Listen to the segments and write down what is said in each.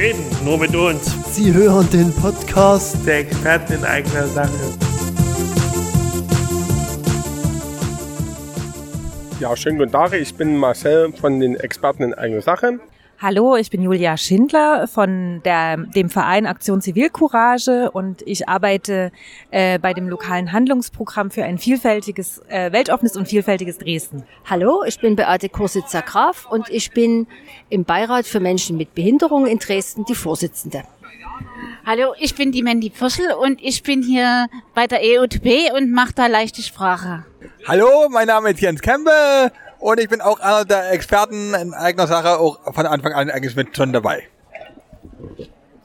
reden, nur mit uns. Sie hören den Podcast der Experten in eigener Sache. Ja, schönen guten Tag. Ich bin Marcel von den Experten in eigener Sache. Hallo, ich bin Julia Schindler von der, dem Verein Aktion Zivilcourage und ich arbeite äh, bei dem lokalen Handlungsprogramm für ein vielfältiges, äh, weltoffenes und vielfältiges Dresden. Hallo, ich bin Beate Kursitzer Graf und ich bin im Beirat für Menschen mit Behinderung in Dresden die Vorsitzende. Hallo, ich bin die Mandy Pürschel und ich bin hier bei der EUTB und mache da leichte Sprache. Hallo, mein Name ist Jens Kempe und ich bin auch einer der Experten in eigener Sache, auch von Anfang an eigentlich mit schon dabei.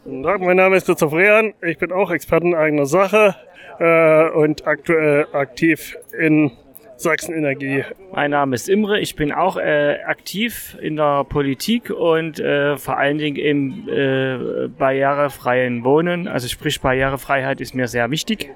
Guten Tag, mein Name ist Christoph Rehan. Ich bin auch Experte in eigener Sache äh, und aktuell aktiv in Sachsenenergie. Mein Name ist Imre, ich bin auch äh, aktiv in der Politik und äh, vor allen Dingen im äh, barrierefreien Wohnen. Also sprich Barrierefreiheit ist mir sehr wichtig.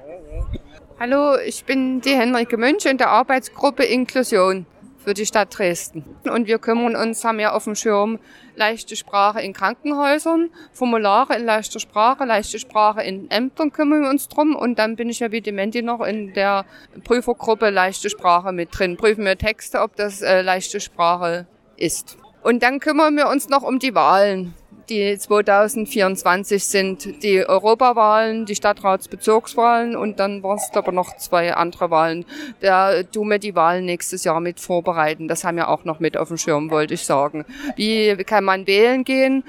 Hallo, ich bin die Henrike Mönch in der Arbeitsgruppe Inklusion für die Stadt Dresden. Und wir kümmern uns, haben ja auf dem Schirm leichte Sprache in Krankenhäusern, Formulare in leichter Sprache, leichte Sprache in Ämtern kümmern wir uns drum. Und dann bin ich ja wie die Menti noch in der Prüfergruppe leichte Sprache mit drin. Prüfen wir Texte, ob das äh, leichte Sprache ist. Und dann kümmern wir uns noch um die Wahlen die 2024 sind die Europawahlen, die Stadtratsbezirkswahlen und dann waren es aber noch zwei andere Wahlen. Da tun wir die Wahlen nächstes Jahr mit vorbereiten. Das haben wir auch noch mit auf dem Schirm, wollte ich sagen. Wie kann man wählen gehen?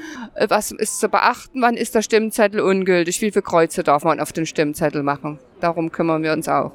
Was ist zu beachten? Wann ist der Stimmzettel ungültig? Wie viele Kreuze darf man auf den Stimmzettel machen? Darum kümmern wir uns auch.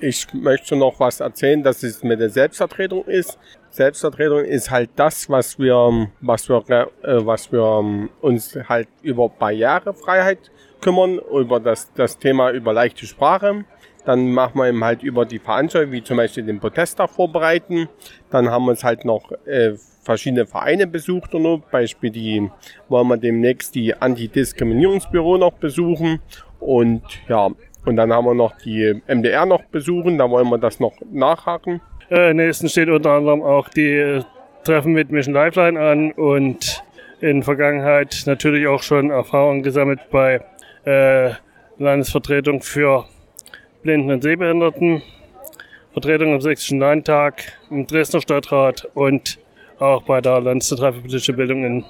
Ich möchte noch was erzählen, dass es mit der Selbstvertretung ist. Selbstvertretung ist halt das, was wir, was wir, äh, was wir ähm, uns halt über Barrierefreiheit kümmern, über das, das Thema über leichte Sprache. Dann machen wir eben halt über die Veranstaltung, wie zum Beispiel den Protesttag vorbereiten. Dann haben wir uns halt noch äh, verschiedene Vereine besucht und noch. Beispiel die wollen wir demnächst die Antidiskriminierungsbüro noch besuchen. Und ja, und dann haben wir noch die MDR noch besuchen, da wollen wir das noch nachhaken. Äh, nächsten steht unter anderem auch die äh, Treffen mit Mission Lifeline an und in Vergangenheit natürlich auch schon Erfahrungen gesammelt bei äh, Landesvertretung für Blinden und Sehbehinderten, Vertretung am Sächsischen Landtag, im Dresdner Stadtrat und auch bei der Landeszentrale für politische Bildung in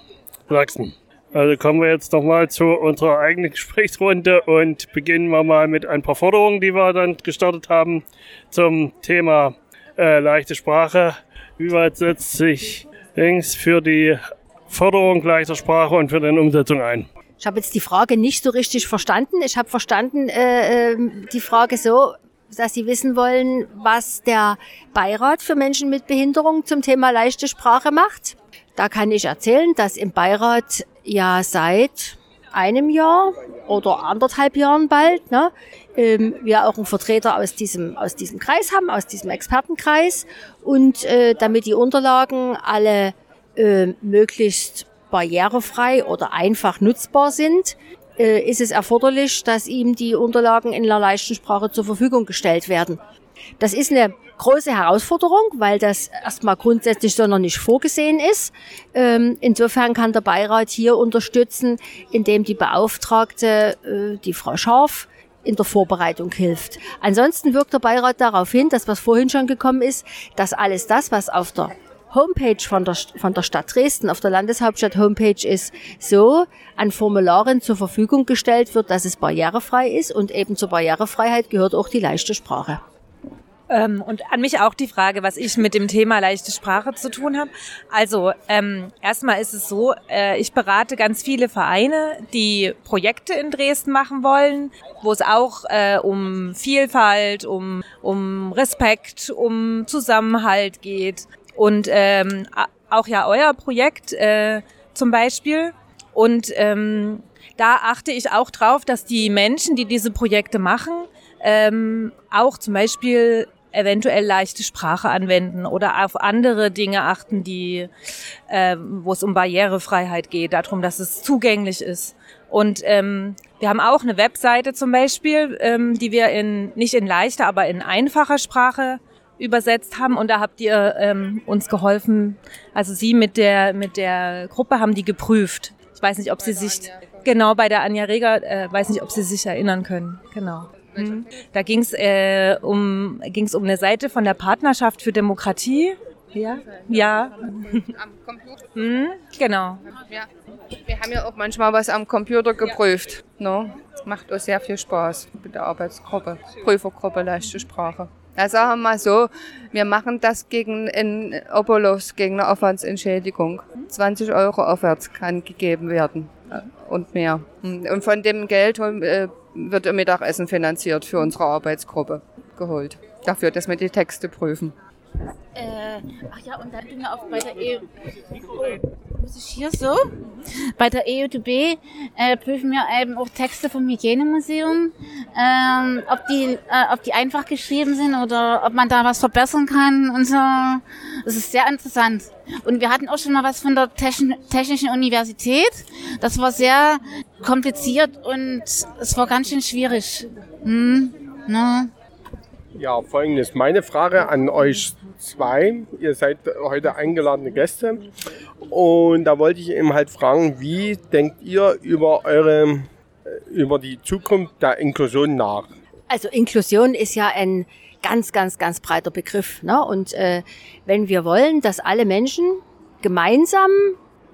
Sachsen. Also kommen wir jetzt nochmal zu unserer eigenen Gesprächsrunde und beginnen wir mal mit ein paar Forderungen, die wir dann gestartet haben zum Thema äh, leichte Sprache. Wie weit setzt sich Dings für die Förderung leichter Sprache und für die Umsetzung ein? Ich habe jetzt die Frage nicht so richtig verstanden. Ich habe verstanden äh, ähm, die Frage so, dass Sie wissen wollen, was der Beirat für Menschen mit Behinderung zum Thema leichte Sprache macht. Da kann ich erzählen, dass im Beirat ja seit einem Jahr oder anderthalb Jahren bald, ne, ähm, wir auch einen Vertreter aus diesem, aus diesem Kreis haben, aus diesem Expertenkreis. Und äh, damit die Unterlagen alle äh, möglichst barrierefrei oder einfach nutzbar sind, äh, ist es erforderlich, dass ihm die Unterlagen in einer leichten Sprache zur Verfügung gestellt werden. Das ist eine große Herausforderung, weil das erstmal grundsätzlich so noch nicht vorgesehen ist. Ähm, insofern kann der Beirat hier unterstützen, indem die Beauftragte, äh, die Frau Scharf, in der Vorbereitung hilft. Ansonsten wirkt der Beirat darauf hin, dass was vorhin schon gekommen ist, dass alles das, was auf der Homepage von der, von der Stadt Dresden, auf der Landeshauptstadt Homepage ist, so an Formularen zur Verfügung gestellt wird, dass es barrierefrei ist und eben zur Barrierefreiheit gehört auch die leichte Sprache. Ähm, und an mich auch die Frage, was ich mit dem Thema leichte Sprache zu tun habe. Also ähm, erstmal ist es so, äh, ich berate ganz viele Vereine, die Projekte in Dresden machen wollen, wo es auch äh, um Vielfalt, um, um Respekt, um Zusammenhalt geht. Und ähm, auch ja euer Projekt äh, zum Beispiel. Und ähm, da achte ich auch drauf, dass die Menschen, die diese Projekte machen, ähm, auch zum Beispiel eventuell leichte Sprache anwenden oder auf andere Dinge achten, die, äh, wo es um Barrierefreiheit geht, darum, dass es zugänglich ist. Und ähm, wir haben auch eine Webseite zum Beispiel, ähm, die wir in nicht in leichter, aber in einfacher Sprache übersetzt haben. Und da habt ihr ähm, uns geholfen, also Sie mit der mit der Gruppe haben die geprüft Ich weiß nicht, ob Sie sich, genau bei der Anja Reger, äh, weiß nicht, ob Sie sich erinnern können. Genau. Mhm. Da ging es äh, um, ging's um eine Seite von der Partnerschaft für Demokratie. Ja, ja. Am Computer. Mhm, genau. Ja. Wir haben ja auch manchmal was am Computer geprüft. Ne? Macht uns sehr viel Spaß mit der Arbeitsgruppe, Prüfergruppe leichte Sprache. Ja, sagen wir mal so, wir machen das gegen einen Obolus, gegen eine Aufwandsentschädigung. 20 Euro aufwärts kann gegeben werden äh, und mehr. Und von dem Geld äh, wird ein Mittagessen finanziert für unsere Arbeitsgruppe geholt. Dafür, dass wir die Texte prüfen. Äh, ach ja, und dann Dinge auch bei der EU. Muss ich hier so? Bei der EUTB äh, prüfen wir eben auch Texte vom Hygienemuseum, ähm, ob die, äh, ob die einfach geschrieben sind oder ob man da was verbessern kann und so. Das ist sehr interessant. Und wir hatten auch schon mal was von der Techn Technischen Universität. Das war sehr kompliziert und es war ganz schön schwierig. Hm, ne? Ja, folgendes. Meine Frage an euch zwei. Ihr seid heute eingeladene Gäste. Und da wollte ich eben halt fragen, wie denkt ihr über eure, über die Zukunft der Inklusion nach? Also Inklusion ist ja ein ganz, ganz, ganz breiter Begriff. Ne? Und äh, wenn wir wollen, dass alle Menschen gemeinsam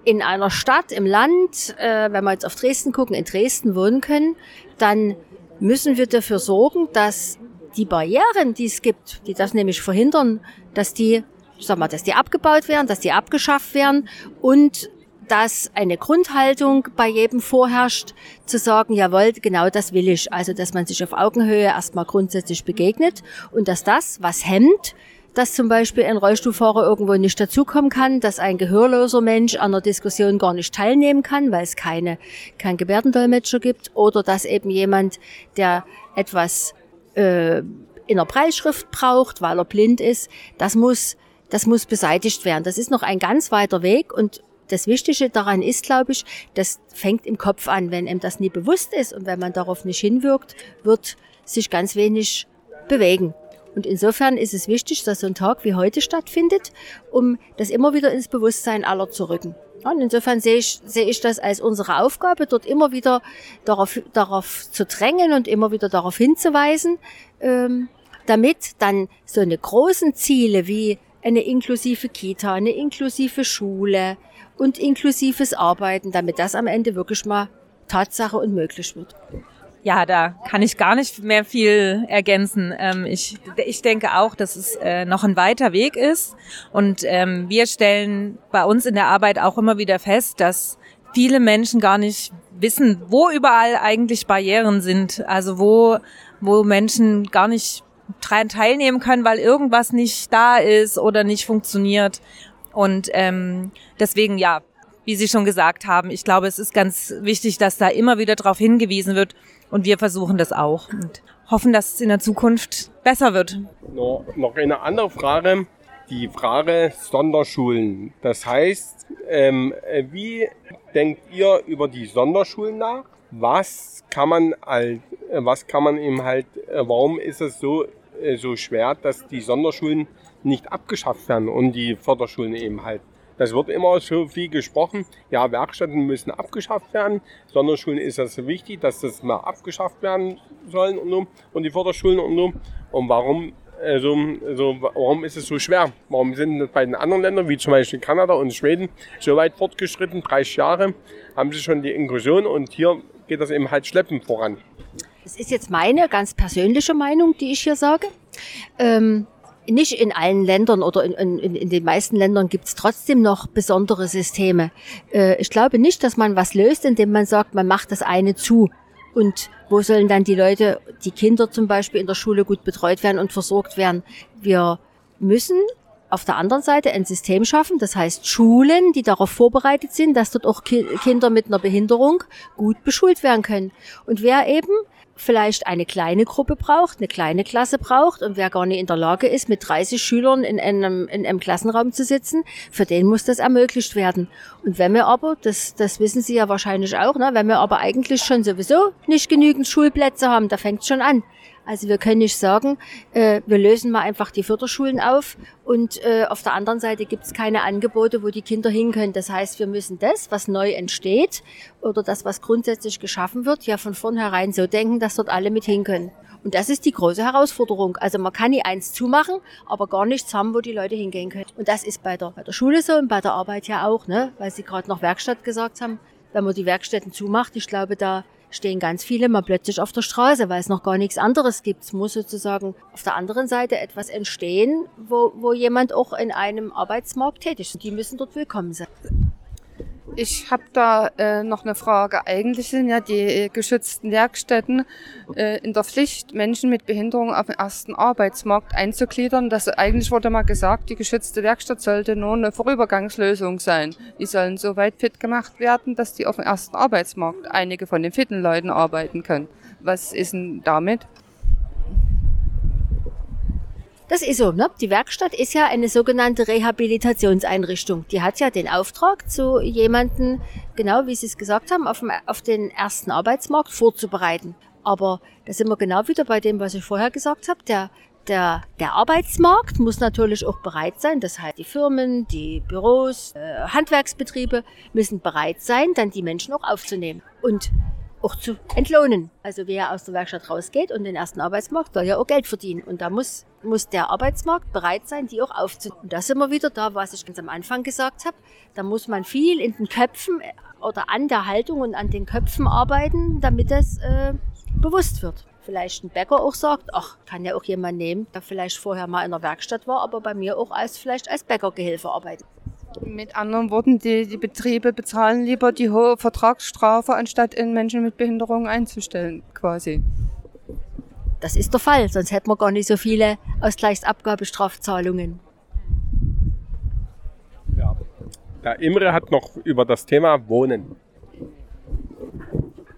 in einer Stadt, im Land, äh, wenn wir jetzt auf Dresden gucken, in Dresden wohnen können, dann müssen wir dafür sorgen, dass die Barrieren, die es gibt, die das nämlich verhindern, dass die, ich sag mal, dass die abgebaut werden, dass die abgeschafft werden und dass eine Grundhaltung bei jedem vorherrscht, zu sagen, jawohl, genau das will ich. Also, dass man sich auf Augenhöhe erstmal grundsätzlich begegnet und dass das, was hemmt, dass zum Beispiel ein Rollstuhlfahrer irgendwo nicht dazukommen kann, dass ein gehörloser Mensch an der Diskussion gar nicht teilnehmen kann, weil es keine, kein Gebärdendolmetscher gibt, oder dass eben jemand, der etwas äh, in der Preisschrift braucht, weil er blind ist, das muss, das muss beseitigt werden. Das ist noch ein ganz weiter Weg und das Wichtige daran ist, glaube ich, das fängt im Kopf an. Wenn einem das nie bewusst ist und wenn man darauf nicht hinwirkt, wird sich ganz wenig bewegen. Und insofern ist es wichtig, dass so ein Tag wie heute stattfindet, um das immer wieder ins Bewusstsein aller zu rücken. Und insofern sehe ich, sehe ich das als unsere Aufgabe, dort immer wieder darauf, darauf zu drängen und immer wieder darauf hinzuweisen, ähm, damit dann so eine großen Ziele wie eine inklusive Kita, eine inklusive Schule und inklusives Arbeiten, damit das am Ende wirklich mal Tatsache und möglich wird. Ja, da kann ich gar nicht mehr viel ergänzen. Ähm, ich, ich denke auch, dass es äh, noch ein weiter Weg ist. Und ähm, wir stellen bei uns in der Arbeit auch immer wieder fest, dass viele Menschen gar nicht wissen, wo überall eigentlich Barrieren sind. Also wo, wo Menschen gar nicht daran teilnehmen können, weil irgendwas nicht da ist oder nicht funktioniert. Und ähm, deswegen ja, wie Sie schon gesagt haben, ich glaube, es ist ganz wichtig, dass da immer wieder darauf hingewiesen wird, und wir versuchen das auch und hoffen, dass es in der Zukunft besser wird. No, noch eine andere Frage, die Frage Sonderschulen. Das heißt, ähm, wie denkt ihr über die Sonderschulen nach? Was kann man als, was kann man eben halt, äh, warum ist es so, äh, so schwer, dass die Sonderschulen nicht abgeschafft werden und die Förderschulen eben halt das wird immer so viel gesprochen. Ja, Werkstätten müssen abgeschafft werden. Sonderschulen ist das wichtig, dass das mal abgeschafft werden sollen und, so. und die Förderschulen und so. Und warum also, also warum ist es so schwer? Warum sind bei den anderen Ländern, wie zum Beispiel Kanada und Schweden, so weit fortgeschritten? 30 Jahre haben sie schon die Inklusion und hier geht das eben halt schleppend voran. Das ist jetzt meine ganz persönliche Meinung, die ich hier sage. Ähm, nicht in allen Ländern oder in, in, in den meisten Ländern gibt es trotzdem noch besondere Systeme. Äh, ich glaube nicht, dass man was löst, indem man sagt, man macht das eine zu. Und wo sollen dann die Leute, die Kinder zum Beispiel in der Schule gut betreut werden und versorgt werden? Wir müssen auf der anderen Seite ein System schaffen, das heißt Schulen, die darauf vorbereitet sind, dass dort auch Ki Kinder mit einer Behinderung gut beschult werden können. Und wer eben vielleicht eine kleine Gruppe braucht, eine kleine Klasse braucht und wer gar nicht in der Lage ist, mit 30 Schülern in einem, in einem Klassenraum zu sitzen, für den muss das ermöglicht werden. Und wenn wir aber, das, das wissen Sie ja wahrscheinlich auch, ne, wenn wir aber eigentlich schon sowieso nicht genügend Schulplätze haben, da fängt es schon an. Also wir können nicht sagen, äh, wir lösen mal einfach die Förderschulen auf und äh, auf der anderen Seite gibt es keine Angebote, wo die Kinder hin können. Das heißt, wir müssen das, was neu entsteht oder das, was grundsätzlich geschaffen wird, ja von vornherein so denken, dass dort alle mit hin können. Und das ist die große Herausforderung. Also man kann nie eins zumachen, aber gar nichts haben, wo die Leute hingehen können. Und das ist bei der, bei der Schule so und bei der Arbeit ja auch, ne? weil Sie gerade noch Werkstatt gesagt haben. Wenn man die Werkstätten zumacht, ich glaube, da stehen ganz viele mal plötzlich auf der Straße, weil es noch gar nichts anderes gibt. Es muss sozusagen auf der anderen Seite etwas entstehen, wo, wo jemand auch in einem Arbeitsmarkt tätig ist. Die müssen dort willkommen sein. Ich habe da äh, noch eine Frage. Eigentlich sind ja die geschützten Werkstätten äh, in der Pflicht, Menschen mit Behinderung auf den ersten Arbeitsmarkt einzugliedern. Das eigentlich wurde mal gesagt, die geschützte Werkstatt sollte nur eine Vorübergangslösung sein. Die sollen so weit fit gemacht werden, dass die auf dem ersten Arbeitsmarkt einige von den fitten Leuten arbeiten können. Was ist denn damit? Das ist so, ne? Die Werkstatt ist ja eine sogenannte Rehabilitationseinrichtung. Die hat ja den Auftrag, zu jemanden, genau wie Sie es gesagt haben, auf, dem, auf den ersten Arbeitsmarkt vorzubereiten. Aber da sind wir genau wieder bei dem, was ich vorher gesagt habe. Der, der, der Arbeitsmarkt muss natürlich auch bereit sein. Das heißt, die Firmen, die Büros, äh, Handwerksbetriebe müssen bereit sein, dann die Menschen auch aufzunehmen. Und auch zu entlohnen. Also wer aus der Werkstatt rausgeht und den ersten Arbeitsmarkt soll ja auch Geld verdienen. Und da muss, muss der Arbeitsmarkt bereit sein, die auch aufzunehmen. Und da sind wir wieder da, was ich ganz am Anfang gesagt habe. Da muss man viel in den Köpfen äh, oder an der Haltung und an den Köpfen arbeiten, damit es äh, bewusst wird. Vielleicht ein Bäcker auch sagt, ach, kann ja auch jemand nehmen, der vielleicht vorher mal in der Werkstatt war, aber bei mir auch als vielleicht als Bäckergehilfe arbeitet. Mit anderen Worten, die, die Betriebe bezahlen lieber die hohe Vertragsstrafe, anstatt in Menschen mit Behinderung einzustellen, quasi. Das ist der Fall, sonst hätten wir gar nicht so viele Ausgleichsabgabestrafzahlungen. Ja. Der Imre hat noch über das Thema Wohnen.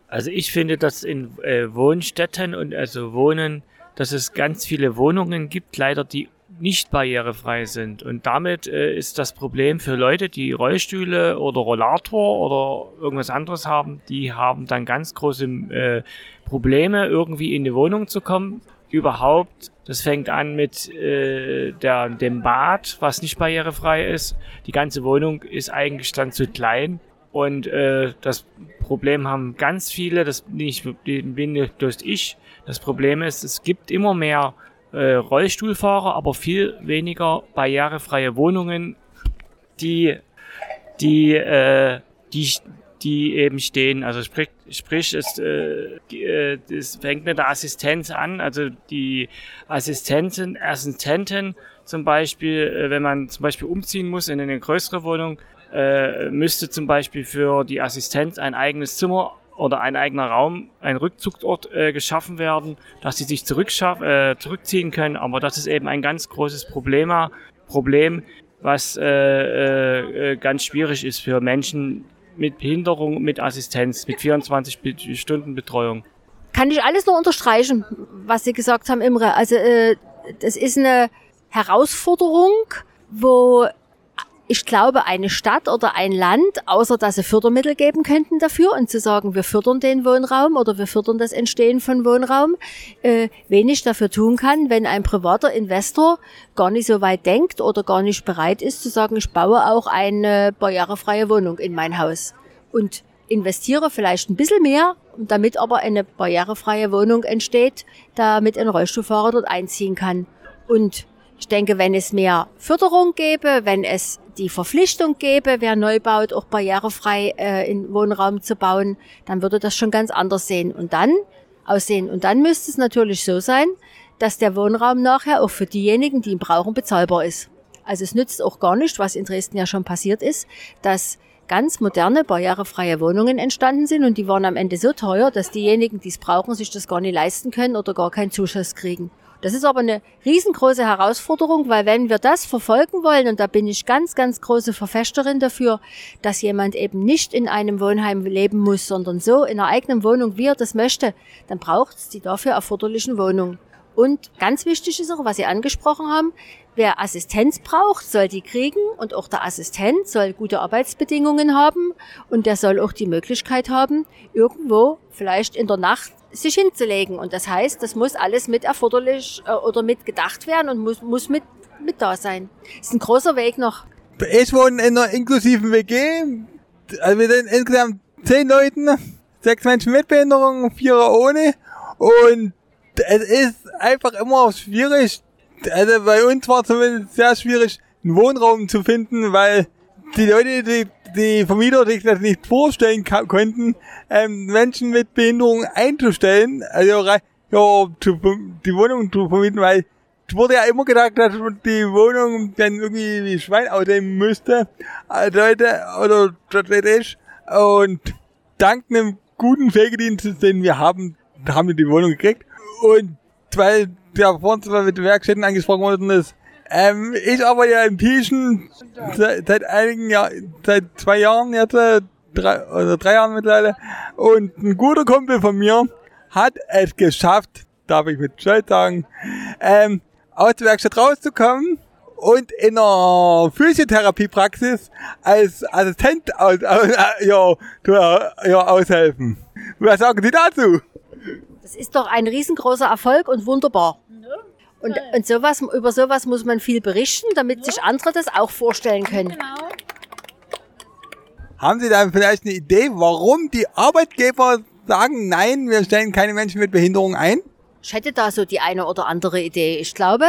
Also ich finde, dass in äh, Wohnstätten und also Wohnen, dass es ganz viele Wohnungen gibt, leider die nicht barrierefrei sind. Und damit äh, ist das Problem für Leute, die Rollstühle oder Rollator oder irgendwas anderes haben, die haben dann ganz große äh, Probleme, irgendwie in die Wohnung zu kommen. Überhaupt, das fängt an mit äh, der, dem Bad, was nicht barrierefrei ist. Die ganze Wohnung ist eigentlich dann zu klein. Und äh, das Problem haben ganz viele, das nicht, bin nicht bloß ich. Das Problem ist, es gibt immer mehr äh, Rollstuhlfahrer, aber viel weniger barrierefreie Wohnungen, die, die, äh, die, die eben stehen. Also sprich, sprich es, äh, äh, das fängt mit der Assistenz an. Also die Assistenten, Assistenten zum Beispiel, äh, wenn man zum Beispiel umziehen muss in eine größere Wohnung, äh, müsste zum Beispiel für die Assistenz ein eigenes Zimmer oder ein eigener Raum, ein Rückzugsort äh, geschaffen werden, dass sie sich äh, zurückziehen können. Aber das ist eben ein ganz großes Problem, Problem was äh, äh, ganz schwierig ist für Menschen mit Behinderung, mit Assistenz, mit 24 Stunden Betreuung. Kann ich alles nur unterstreichen, was Sie gesagt haben, Imre. Also äh, das ist eine Herausforderung, wo ich glaube, eine Stadt oder ein Land, außer dass sie Fördermittel geben könnten dafür und zu sagen, wir fördern den Wohnraum oder wir fördern das Entstehen von Wohnraum, äh, wenig dafür tun kann, wenn ein privater Investor gar nicht so weit denkt oder gar nicht bereit ist zu sagen, ich baue auch eine barrierefreie Wohnung in mein Haus und investiere vielleicht ein bisschen mehr, damit aber eine barrierefreie Wohnung entsteht, damit ein Rollstuhlfahrer dort einziehen kann. Und ich denke, wenn es mehr Förderung gäbe, wenn es die Verpflichtung gäbe, wer neu baut, auch barrierefrei äh, in Wohnraum zu bauen, dann würde das schon ganz anders sehen und dann aussehen. Und dann müsste es natürlich so sein, dass der Wohnraum nachher auch für diejenigen, die ihn brauchen, bezahlbar ist. Also es nützt auch gar nicht, was in Dresden ja schon passiert ist, dass ganz moderne, barrierefreie Wohnungen entstanden sind und die waren am Ende so teuer, dass diejenigen, die es brauchen, sich das gar nicht leisten können oder gar keinen Zuschuss kriegen. Das ist aber eine riesengroße Herausforderung, weil wenn wir das verfolgen wollen, und da bin ich ganz, ganz große Verfechterin dafür, dass jemand eben nicht in einem Wohnheim leben muss, sondern so in einer eigenen Wohnung, wie er das möchte, dann braucht es die dafür erforderlichen Wohnungen. Und ganz wichtig ist auch, was Sie angesprochen haben, wer Assistenz braucht, soll die kriegen und auch der Assistent soll gute Arbeitsbedingungen haben und der soll auch die Möglichkeit haben, irgendwo vielleicht in der Nacht sich hinzulegen. Und das heißt, das muss alles mit erforderlich äh, oder mit gedacht werden und muss, muss mit, mit da sein. Das ist ein großer Weg noch. Ich wohne in einer inklusiven WG. Also wir sind insgesamt zehn Leuten, sechs Menschen mit Behinderung, vier ohne. Und es ist einfach immer schwierig. Also bei uns war zumindest sehr schwierig, einen Wohnraum zu finden, weil die Leute, die, die Vermieter sich das nicht vorstellen konnten, ähm, Menschen mit Behinderung einzustellen, also ja, zu, die Wohnung zu vermieten, weil es wurde ja immer gedacht, dass die Wohnung dann irgendwie wie Schwein aussehen müsste, also Leute, oder ist. Und dank einem guten Pflegedienst, den wir haben, haben wir die Wohnung gekriegt. Und weil der vorhin mit Werkstätten angesprochen worden ist, ähm, ich arbeite ja im Tischen seit, seit einigen Jahren, seit zwei Jahren jetzt, äh, drei, oder drei Jahren mittlerweile. Und ein guter Kumpel von mir hat es geschafft, darf ich mit Stolz sagen, ähm, aus der Werkstatt rauszukommen und in einer Physiotherapiepraxis als Assistent aus, aus, ja, ja, aushelfen. Was sagen Sie dazu? Das ist doch ein riesengroßer Erfolg und wunderbar. Und, und sowas, über sowas muss man viel berichten, damit sich andere das auch vorstellen können. Genau. Haben Sie da vielleicht eine Idee, warum die Arbeitgeber sagen, nein, wir stellen keine Menschen mit Behinderung ein? Ich hätte da so die eine oder andere Idee. Ich glaube,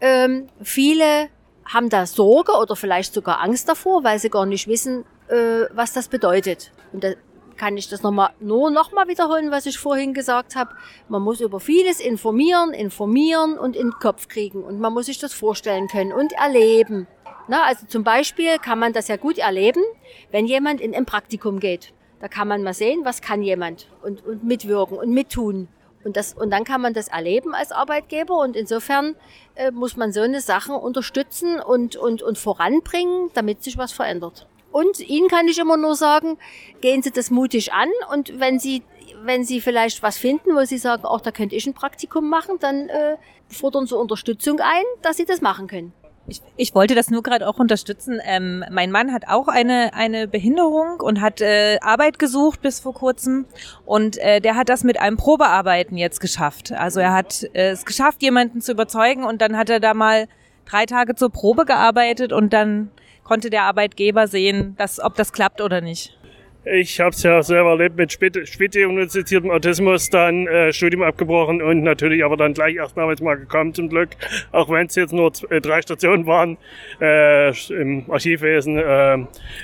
ähm, viele haben da Sorge oder vielleicht sogar Angst davor, weil sie gar nicht wissen, äh, was das bedeutet. Und da kann ich das nochmal, nur nochmal wiederholen, was ich vorhin gesagt habe. Man muss über vieles informieren, informieren und in den Kopf kriegen. Und man muss sich das vorstellen können und erleben. Na, also zum Beispiel kann man das ja gut erleben, wenn jemand in ein Praktikum geht. Da kann man mal sehen, was kann jemand und, und mitwirken und mittun. Und, das, und dann kann man das erleben als Arbeitgeber und insofern äh, muss man so eine Sachen unterstützen und, und, und voranbringen, damit sich was verändert. Und Ihnen kann ich immer nur sagen, gehen Sie das mutig an und wenn Sie, wenn Sie vielleicht was finden, wo Sie sagen, auch da könnte ich ein Praktikum machen, dann äh, fordern Sie Unterstützung ein, dass Sie das machen können. Ich, ich wollte das nur gerade auch unterstützen. Ähm, mein Mann hat auch eine, eine Behinderung und hat äh, Arbeit gesucht bis vor kurzem. Und äh, der hat das mit einem Probearbeiten jetzt geschafft. Also er hat äh, es geschafft, jemanden zu überzeugen und dann hat er da mal drei Tage zur Probe gearbeitet und dann konnte der Arbeitgeber sehen, dass, ob das klappt oder nicht. Ich habe es ja selber erlebt mit spätdiagnostiziertem Autismus, dann äh, Studium abgebrochen und natürlich aber dann gleich erst Arbeitsmarkt gekommen zum Glück, auch wenn es jetzt nur zwei, drei Stationen waren, äh, im Archivwesen, äh,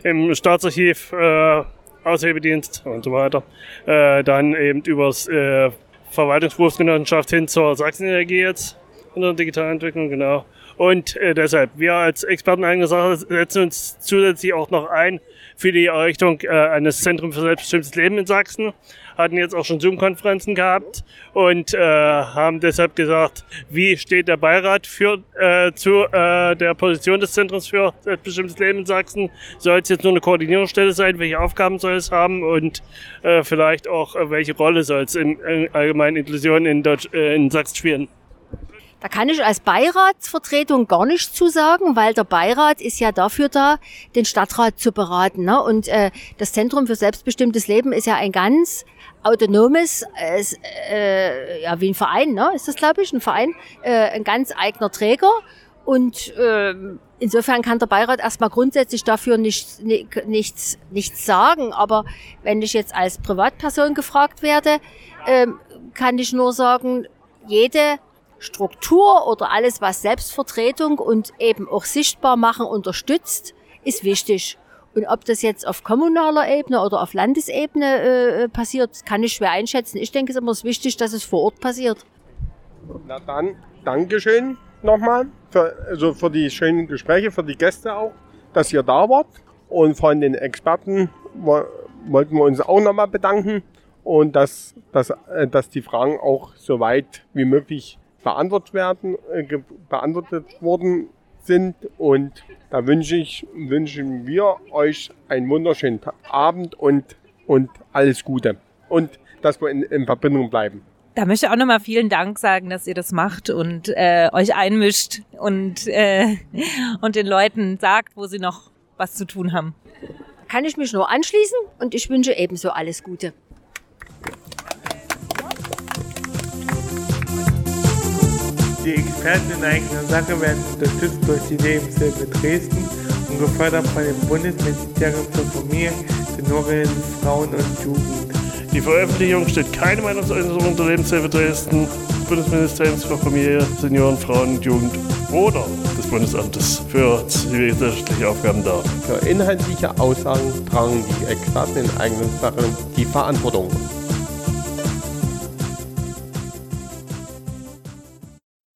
im Staatsarchiv, äh, Aushebedienst und so weiter, äh, dann eben übers äh, Verwaltungsberufsgenossenschaft hin zur Sachsenenergie jetzt in der Digitalentwicklung, genau. Und äh, deshalb, wir als Experten Sache setzen uns zusätzlich auch noch ein für die Errichtung äh, eines Zentrums für selbstbestimmtes Leben in Sachsen. Hatten jetzt auch schon Zoom-Konferenzen gehabt und äh, haben deshalb gesagt, wie steht der Beirat für, äh, zu äh, der Position des Zentrums für selbstbestimmtes Leben in Sachsen? Soll es jetzt nur eine Koordinierungsstelle sein? Welche Aufgaben soll es haben? Und äh, vielleicht auch, äh, welche Rolle soll es in, in allgemeinen Inklusion in, Deutsch, äh, in Sachsen spielen? Da kann ich als Beiratsvertretung gar nichts zu sagen, weil der Beirat ist ja dafür da, den Stadtrat zu beraten. Ne? Und äh, das Zentrum für selbstbestimmtes Leben ist ja ein ganz autonomes, äh, äh, ja wie ein Verein, ne? ist das glaube ich, ein Verein, äh, ein ganz eigener Träger. Und äh, insofern kann der Beirat erstmal grundsätzlich dafür nicht, nichts, nichts sagen. Aber wenn ich jetzt als Privatperson gefragt werde, äh, kann ich nur sagen, jede Struktur oder alles, was Selbstvertretung und eben auch sichtbar machen unterstützt, ist wichtig. Und ob das jetzt auf kommunaler Ebene oder auf Landesebene äh, passiert, kann ich schwer einschätzen. Ich denke, es ist immer wichtig, dass es vor Ort passiert. Na dann, Dankeschön nochmal für, also für die schönen Gespräche, für die Gäste auch, dass ihr da wart. Und von den Experten wollten wir uns auch nochmal bedanken und dass, dass, äh, dass die Fragen auch so weit wie möglich beantwortet werden, äh, beantwortet worden sind. Und da wünsche ich, wünschen wir euch einen wunderschönen Abend und, und alles Gute. Und dass wir in, in Verbindung bleiben. Da möchte ich auch nochmal vielen Dank sagen, dass ihr das macht und äh, euch einmischt und, äh, und den Leuten sagt, wo sie noch was zu tun haben. Kann ich mich nur anschließen und ich wünsche ebenso alles Gute. Experten in eigener Sache werden unterstützt durch die Lebenshilfe Dresden und gefördert von dem Bundesministerium für Familie, Senioren, Frauen und Jugend. Die Veröffentlichung steht keine Meinungsäußerung der Lebenshilfe Dresden, des Bundesministeriums für Familie, Senioren, Frauen und Jugend oder des Bundesamtes für zivilgesellschaftliche Aufgaben dar. Für inhaltliche Aussagen tragen die Experten in eigener Sache die Verantwortung.